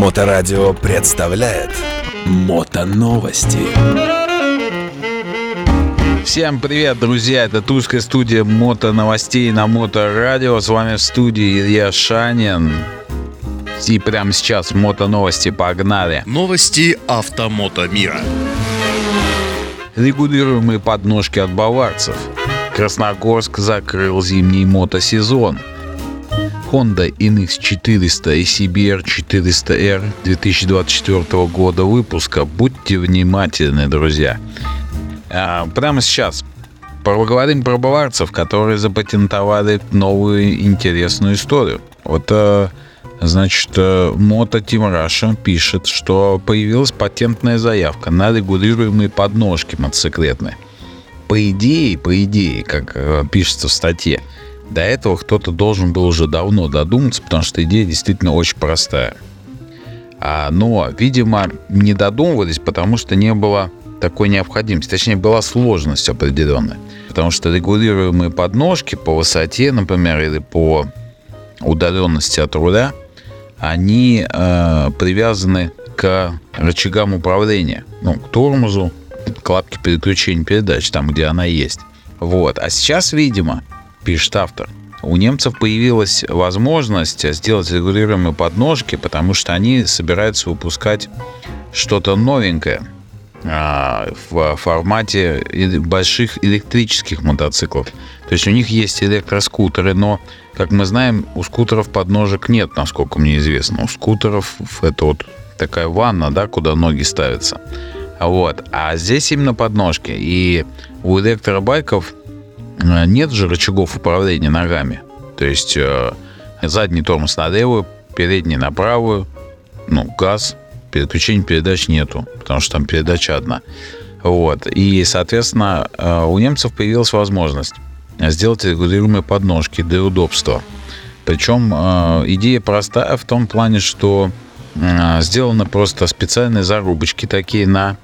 Моторадио представляет Мотоновости. Всем привет, друзья! Это Тульская студия Мото Новостей на Моторадио. С вами в студии Илья Шанин. И прямо сейчас Мото Новости погнали. Новости автомото мира. Регулируемые подножки от баварцев. Красногорск закрыл зимний мотосезон. Honda NX400 и CBR 400R 2024 года выпуска. Будьте внимательны, друзья. А, прямо сейчас поговорим про баварцев, которые запатентовали новую интересную историю. Вот, э, значит, Moto Team Russia пишет, что появилась патентная заявка на регулируемые подножки мотоциклетные. По идее, по идее, как э, пишется в статье, до этого кто-то должен был уже давно додуматься, потому что идея действительно очень простая. А, но, видимо, не додумывались, потому что не было такой необходимости. Точнее, была сложность определенная. Потому что регулируемые подножки по высоте, например, или по удаленности от руля, они э, привязаны к рычагам управления, ну, к тормозу, к лапке переключения передач, там, где она есть. Вот. А сейчас, видимо, пишет автор. У немцев появилась возможность сделать регулируемые подножки, потому что они собираются выпускать что-то новенькое а, в формате больших электрических мотоциклов. То есть у них есть электроскутеры, но, как мы знаем, у скутеров подножек нет, насколько мне известно. У скутеров это вот такая ванна, да, куда ноги ставятся. Вот. А здесь именно подножки. И у электробайков нет же рычагов управления ногами. То есть э, задний тормоз на левую, передний на правую, ну, газ, переключения передач нету, потому что там передача одна. Вот. И, соответственно, э, у немцев появилась возможность сделать регулируемые подножки для удобства. Причем идея простая в том плане, что сделаны просто специальные зарубочки такие на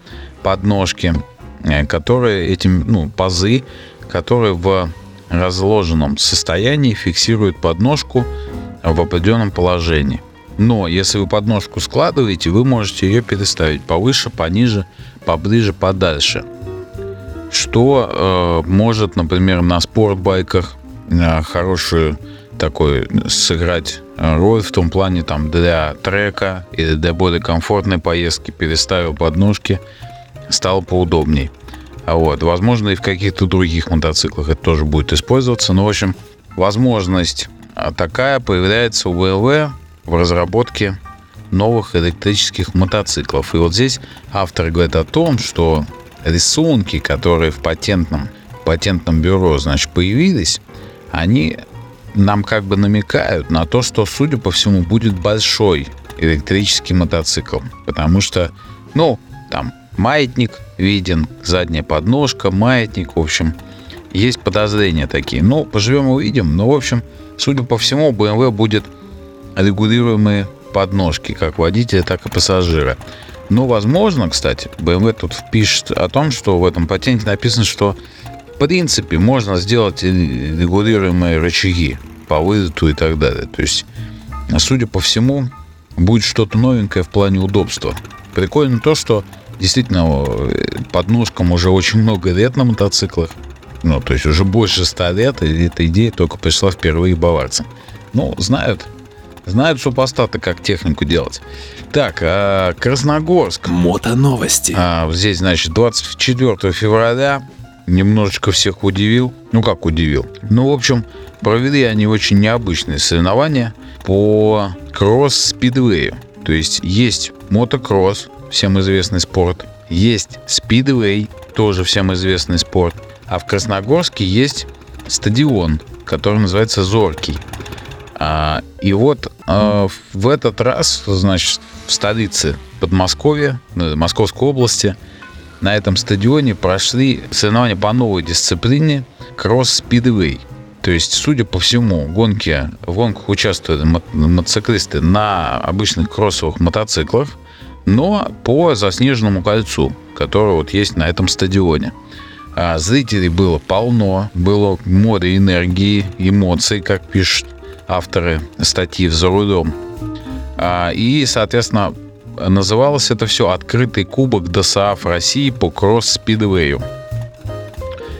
подножки, которые этим, ну, пазы который в разложенном состоянии фиксирует подножку в определенном положении. Но если вы подножку складываете, вы можете ее переставить повыше, пониже, поближе, подальше. Что э, может, например, на спортбайках э, хорошую такой сыграть роль в том плане там для трека или для более комфортной поездки переставил подножки, стало поудобней. А вот. Возможно, и в каких-то других мотоциклах это тоже будет использоваться. Но, в общем, возможность а, такая появляется у BMW в разработке новых электрических мотоциклов. И вот здесь автор говорит о том, что рисунки, которые в патентном, патентном бюро, значит, появились, они нам как бы намекают на то, что, судя по всему, будет большой электрический мотоцикл. Потому что, ну, там, маятник виден, задняя подножка, маятник, в общем, есть подозрения такие. Ну, поживем увидим. Но, в общем, судя по всему, BMW будет регулируемые подножки, как водителя, так и пассажира. Но, возможно, кстати, BMW тут пишет о том, что в этом патенте написано, что в принципе можно сделать регулируемые рычаги по вылету и так далее. То есть, судя по всему, будет что-то новенькое в плане удобства. Прикольно то, что действительно под ножком уже очень много лет на мотоциклах. Ну, то есть уже больше ста лет, и эта идея только пришла впервые баварцам. Ну, знают, знают супостаты, как технику делать. Так, а Красногорск. Мотоновости. А, здесь, значит, 24 февраля немножечко всех удивил. Ну, как удивил? Ну, в общем, провели они очень необычные соревнования по кросс-спидвею. То есть есть мотокросс, всем известный спорт. Есть спидвей, тоже всем известный спорт. А в Красногорске есть стадион, который называется Зоркий. А, и вот а, в этот раз, значит, в столице Подмосковья, Московской области, на этом стадионе прошли соревнования по новой дисциплине кросс-спидвей. То есть, судя по всему, гонки, в гонках участвуют мотоциклисты на обычных кроссовых мотоциклах, но по заснеженному кольцу, которое вот есть на этом стадионе. А зрителей было полно, было море энергии, эмоций, как пишут авторы статьи «За рулем». А, и, соответственно, называлось это все «Открытый кубок ДСАФ России по кросс-спидвею».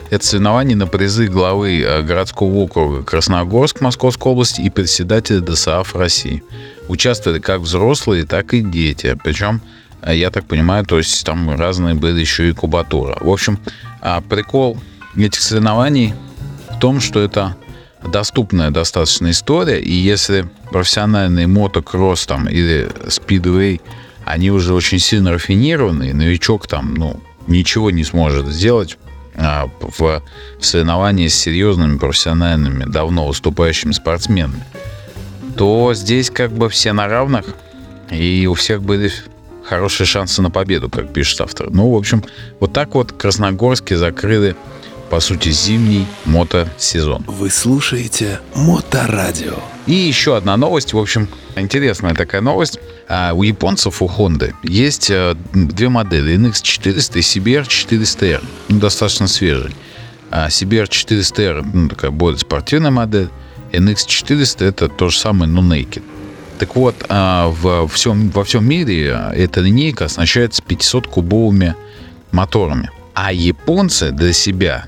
Это соревнование на призы главы э, городского округа Красногорск Московской области и председателя ДСАФ России. Участвовали как взрослые, так и дети. Причем, э, я так понимаю, то есть там разные были еще и кубатура. В общем, а, прикол этих соревнований в том, что это доступная достаточно история, и если профессиональный мотокросс там или спидвей, они уже очень сильно рафинированные, новичок там, ну, ничего не сможет сделать в соревновании с серьезными профессиональными, давно выступающими спортсменами, то здесь как бы все на равных, и у всех были хорошие шансы на победу, как пишет автор. Ну, в общем, вот так вот Красногорске закрыли, по сути, зимний мотосезон. Вы слушаете Моторадио. И еще одна новость, в общем, интересная такая новость. А у японцев, у Honda, есть э, две модели, NX400 и CBR400R, ну, достаточно свежие. А CBR400R, ну, такая более спортивная модель, NX400 это то же самое, но Naked. Так вот, а, в всем, во всем мире эта линейка оснащается 500-кубовыми моторами. А японцы для себя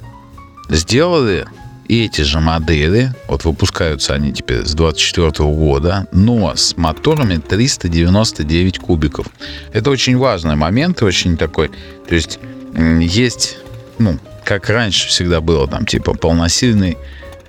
сделали эти же модели, вот выпускаются они теперь с 24 года, но с моторами 399 кубиков. Это очень важный момент, очень такой, то есть есть, ну, как раньше всегда было, там, типа, полносильный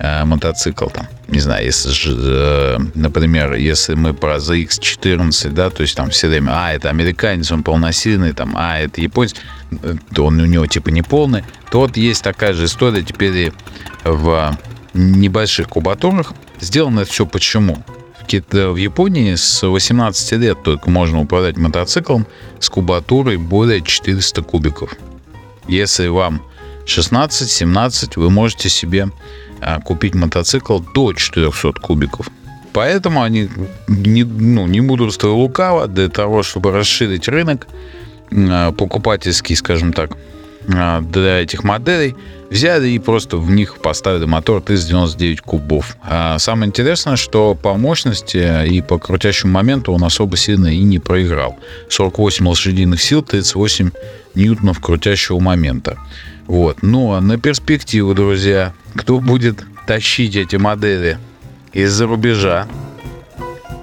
э, мотоцикл, там, не знаю, если, э, например, если мы про ZX14, да, то есть там все время, а, это американец, он полносильный, там, а, это японец, э, то он у него, типа, не полный, то вот есть такая же история теперь и в небольших кубатурах. Сделано это все почему? В Японии с 18 лет только можно управлять мотоциклом с кубатурой более 400 кубиков. Если вам 16-17, вы можете себе купить мотоцикл до 400 кубиков. Поэтому они не, ну, не будут лукаво для того, чтобы расширить рынок а, покупательский, скажем так, а, для этих моделей, взяли и просто в них поставили мотор 399 кубов. А самое интересное, что по мощности и по крутящему моменту он особо сильно и не проиграл. 48 лошадиных сил, 38 ньютонов крутящего момента. Вот. Ну а на перспективу, друзья, кто будет тащить эти модели из-за рубежа,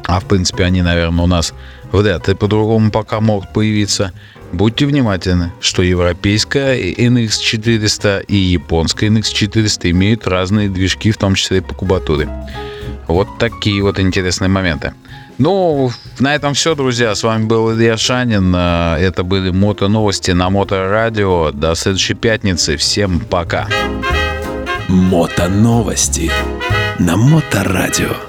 а в принципе они, наверное, у нас вряд ли по-другому пока могут появиться – Будьте внимательны, что европейская NX400 и японская NX400 имеют разные движки, в том числе и по кубатуре. Вот такие вот интересные моменты. Ну, на этом все, друзья. С вами был Илья Шанин. Это были мото-новости на Моторадио. До следующей пятницы. Всем пока. Мото-новости на Моторадио.